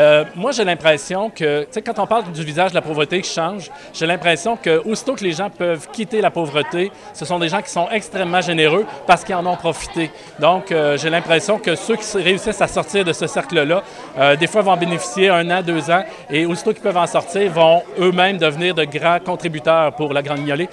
Euh, moi, j'ai l'impression que, tu sais, quand on parle du visage de la pauvreté qui change, j'ai l'impression que aussitôt que les gens peuvent quitter la pauvreté, ce sont des gens qui sont extrêmement généreux parce qu'ils en ont profité. Donc, euh, j'ai l'impression que ceux qui réussissent à sortir de ce cercle-là, euh, des fois vont bénéficier un an, deux ans, et aussitôt qu'ils peuvent en sortir, vont eux-mêmes devenir de grands contributeurs pour la Grande Guignolée.